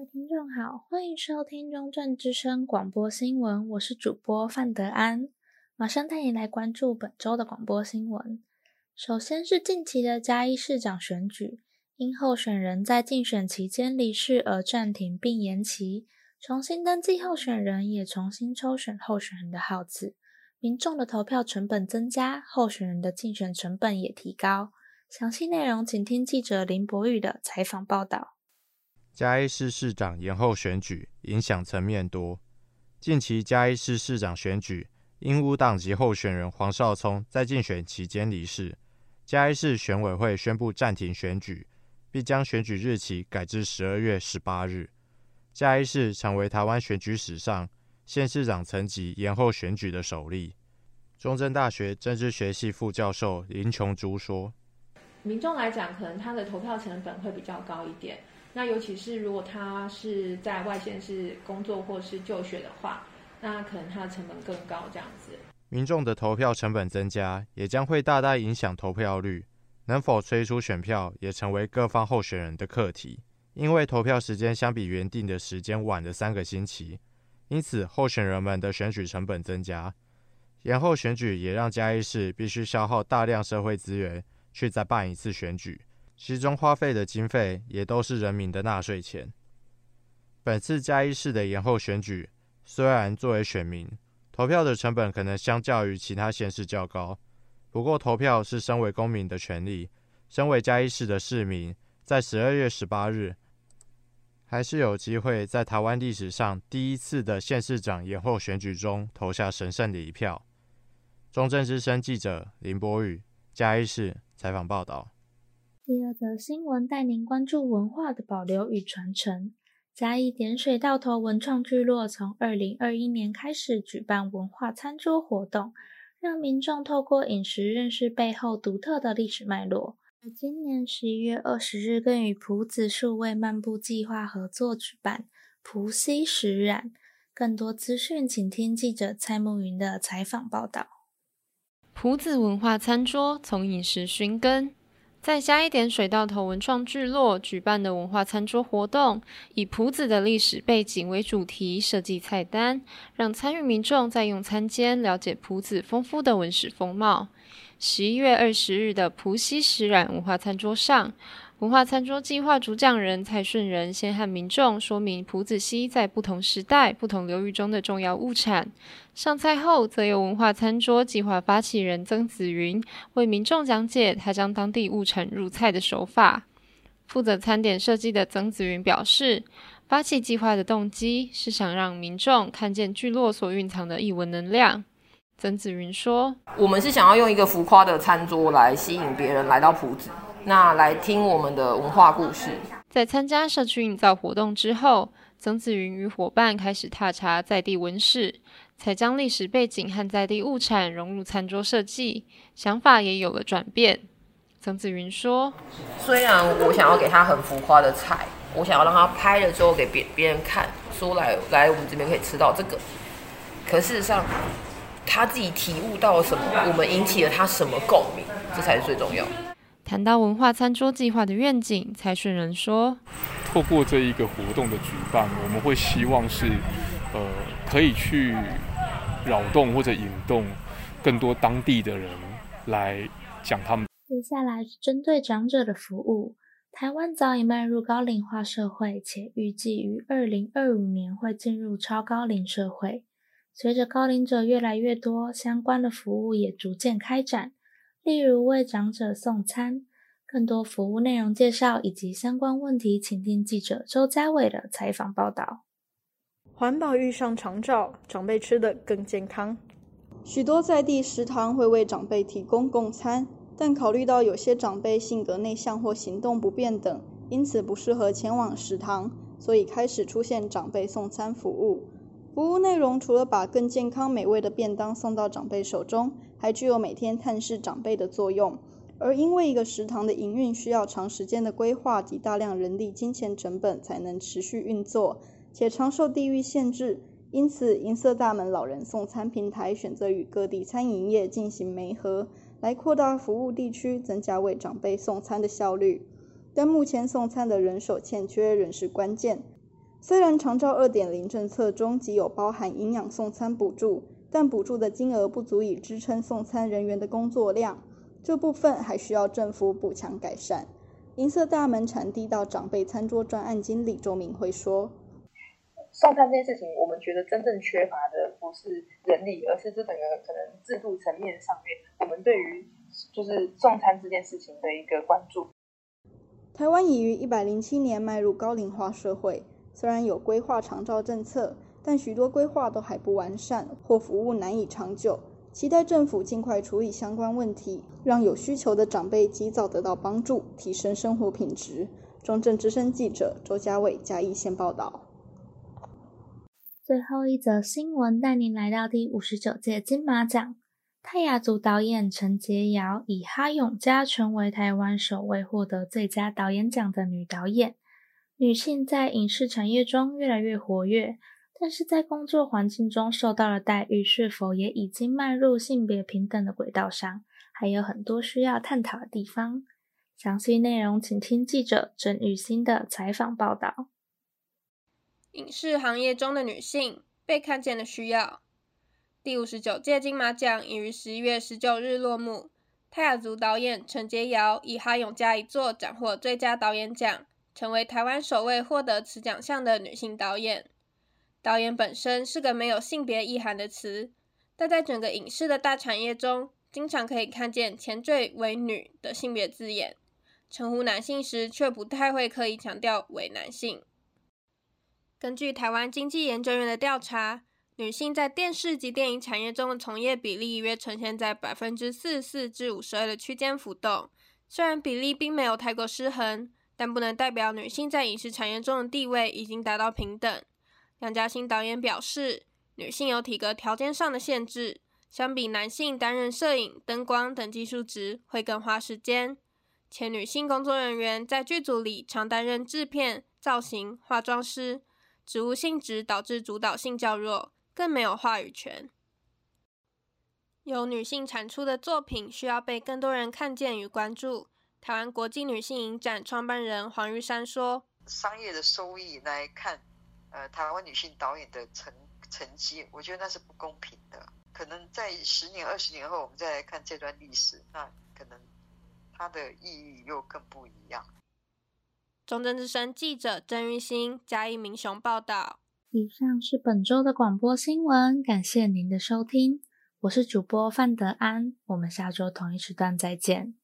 位听众好，欢迎收听中正之声广播新闻，我是主播范德安，马上带你来关注本周的广播新闻。首先是近期的嘉义市长选举，因候选人在竞选期间离世而暂停并延期，重新登记候选人也重新抽选候选人的号次，民众的投票成本增加，候选人的竞选成本也提高。详细内容请听记者林博宇的采访报道。嘉义市市长延后选举影响层面多。近期嘉义市市长选举，因无党籍候选人黄少聪在竞选期间离世，嘉义市选委会宣布暂停选举，并将选举日期改至十二月十八日。嘉义市成为台湾选举史上县市长层级延后选举的首例。中正大学政治学系副教授林琼珠说：“民众来讲，可能他的投票成本会比较高一点。”那尤其是如果他是在外县市工作或是就学的话，那可能他的成本更高。这样子，民众的投票成本增加，也将会大大影响投票率。能否催出选票，也成为各方候选人的课题。因为投票时间相比原定的时间晚了三个星期，因此候选人们的选举成本增加。延后选举也让嘉义市必须消耗大量社会资源去再办一次选举。其中花费的经费也都是人民的纳税钱。本次嘉义市的延后选举，虽然作为选民投票的成本可能相较于其他县市较高，不过投票是身为公民的权利。身为嘉义市的市民，在十二月十八日，还是有机会在台湾历史上第一次的县市长延后选举中投下神圣的一票。中正之声记者林博宇，嘉义市采访报道。第二则新闻带您关注文化的保留与传承。嘉义点水到头文创聚落从二零二一年开始举办文化餐桌活动，让民众透过饮食认识背后独特的历史脉络。今年十一月二十日，更与朴子数位漫步计划合作举办“朴熙食染”。更多资讯，请听记者蔡慕云的采访报道。朴子文化餐桌从饮食寻根。再加一点水稻头文创聚落举办的文化餐桌活动，以朴子的历史背景为主题设计菜单，让参与民众在用餐间了解朴子丰富的文史风貌。十一月二十日的朴熙食染文化餐桌上，文化餐桌计划主讲人蔡顺仁先和民众说明朴子溪在不同时代、不同流域中的重要物产。上菜后，则由文化餐桌计划发起人曾子云为民众讲解他将当地物产入菜的手法。负责餐点设计的曾子云表示，发起计划的动机是想让民众看见聚落所蕴藏的异文能量。曾子云说：“我们是想要用一个浮夸的餐桌来吸引别人来到朴子。”那来听我们的文化故事。在参加社区营造活动之后，曾子云与伙伴开始踏查在地文史，才将历史背景和在地物产融入餐桌设计，想法也有了转变。曾子云说：“虽然我想要给他很浮夸的菜，我想要让他拍了之后给别别人看，说来来我们这边可以吃到这个，可事实上他自己体悟到了什么，我们引起了他什么共鸣，这才是最重要的。”谈到文化餐桌计划的愿景，蔡顺仁说：“透过这一个活动的举办，我们会希望是，呃，可以去扰动或者引动更多当地的人来讲他们。”接下来是针对长者的服务。台湾早已迈入高龄化社会，且预计于二零二五年会进入超高龄社会。随着高龄者越来越多，相关的服务也逐渐开展。例如为长者送餐，更多服务内容介绍以及相关问题，请听记者周家伟的采访报道。环保遇上长照，长辈吃得更健康。许多在地食堂会为长辈提供供餐，但考虑到有些长辈性格内向或行动不便等，因此不适合前往食堂，所以开始出现长辈送餐服务。服务内容除了把更健康美味的便当送到长辈手中，还具有每天探视长辈的作用。而因为一个食堂的营运需要长时间的规划及大量人力金钱成本才能持续运作，且常受地域限制，因此银色大门老人送餐平台选择与各地餐饮业进行媒合，来扩大服务地区，增加为长辈送餐的效率。但目前送餐的人手欠缺仍是关键。虽然长照二点零政策中即有包含营养送餐补助，但补助的金额不足以支撑送餐人员的工作量，这部分还需要政府补强改善。银色大门产地到长辈餐桌专案经理周明辉说。送餐这件事情，我们觉得真正缺乏的不是人力，而是这整个可能制度层面上面，我们对于就是送餐这件事情的一个关注。台湾已于一百零七年迈入高龄化社会，虽然有规划长照政策，但许多规划都还不完善，或服务难以长久。期待政府尽快处理相关问题，让有需求的长辈及早得到帮助，提升生活品质。中正之声记者周家伟嘉义县报道。最后一则新闻带您来到第五十九届金马奖，泰雅族导演陈洁瑶以《哈勇家》成为台湾首位获得最佳导演奖的女导演。女性在影视产业中越来越活跃，但是在工作环境中受到的待遇是否也已经迈入性别平等的轨道上，还有很多需要探讨的地方。详细内容请听记者郑玉新的采访报道。影视行业中的女性被看见的需要。第五十九届金马奖已于十一月十九日落幕。泰雅族导演陈洁瑶以《哈永家》一座斩获最佳导演奖，成为台湾首位获得此奖项的女性导演。导演本身是个没有性别意涵的词，但在整个影视的大产业中，经常可以看见前缀为“女”的性别字眼，称呼男性时却不太会刻意强调为男性。根据台湾经济研究院的调查，女性在电视及电影产业中的从业比例约呈现在百分之四十四至五十二的区间浮动。虽然比例并没有太过失衡，但不能代表女性在影视产业中的地位已经达到平等。梁家兴导演表示，女性有体格条件上的限制，相比男性担任摄影、灯光等技术职会更花时间。且女性工作人员在剧组里常担任制片、造型、化妆师。职务性质导致主导性较弱，更没有话语权。由女性产出的作品需要被更多人看见与关注。台湾国际女性影展创办人黄玉珊说：“商业的收益来看，呃，台湾女性导演的成成绩，我觉得那是不公平的。可能在十年、二十年后，我们再来看这段历史，那可能它的意义又更不一样。”中正之声记者郑玉兴、嘉义民雄报道。以上是本周的广播新闻，感谢您的收听，我是主播范德安，我们下周同一时段再见。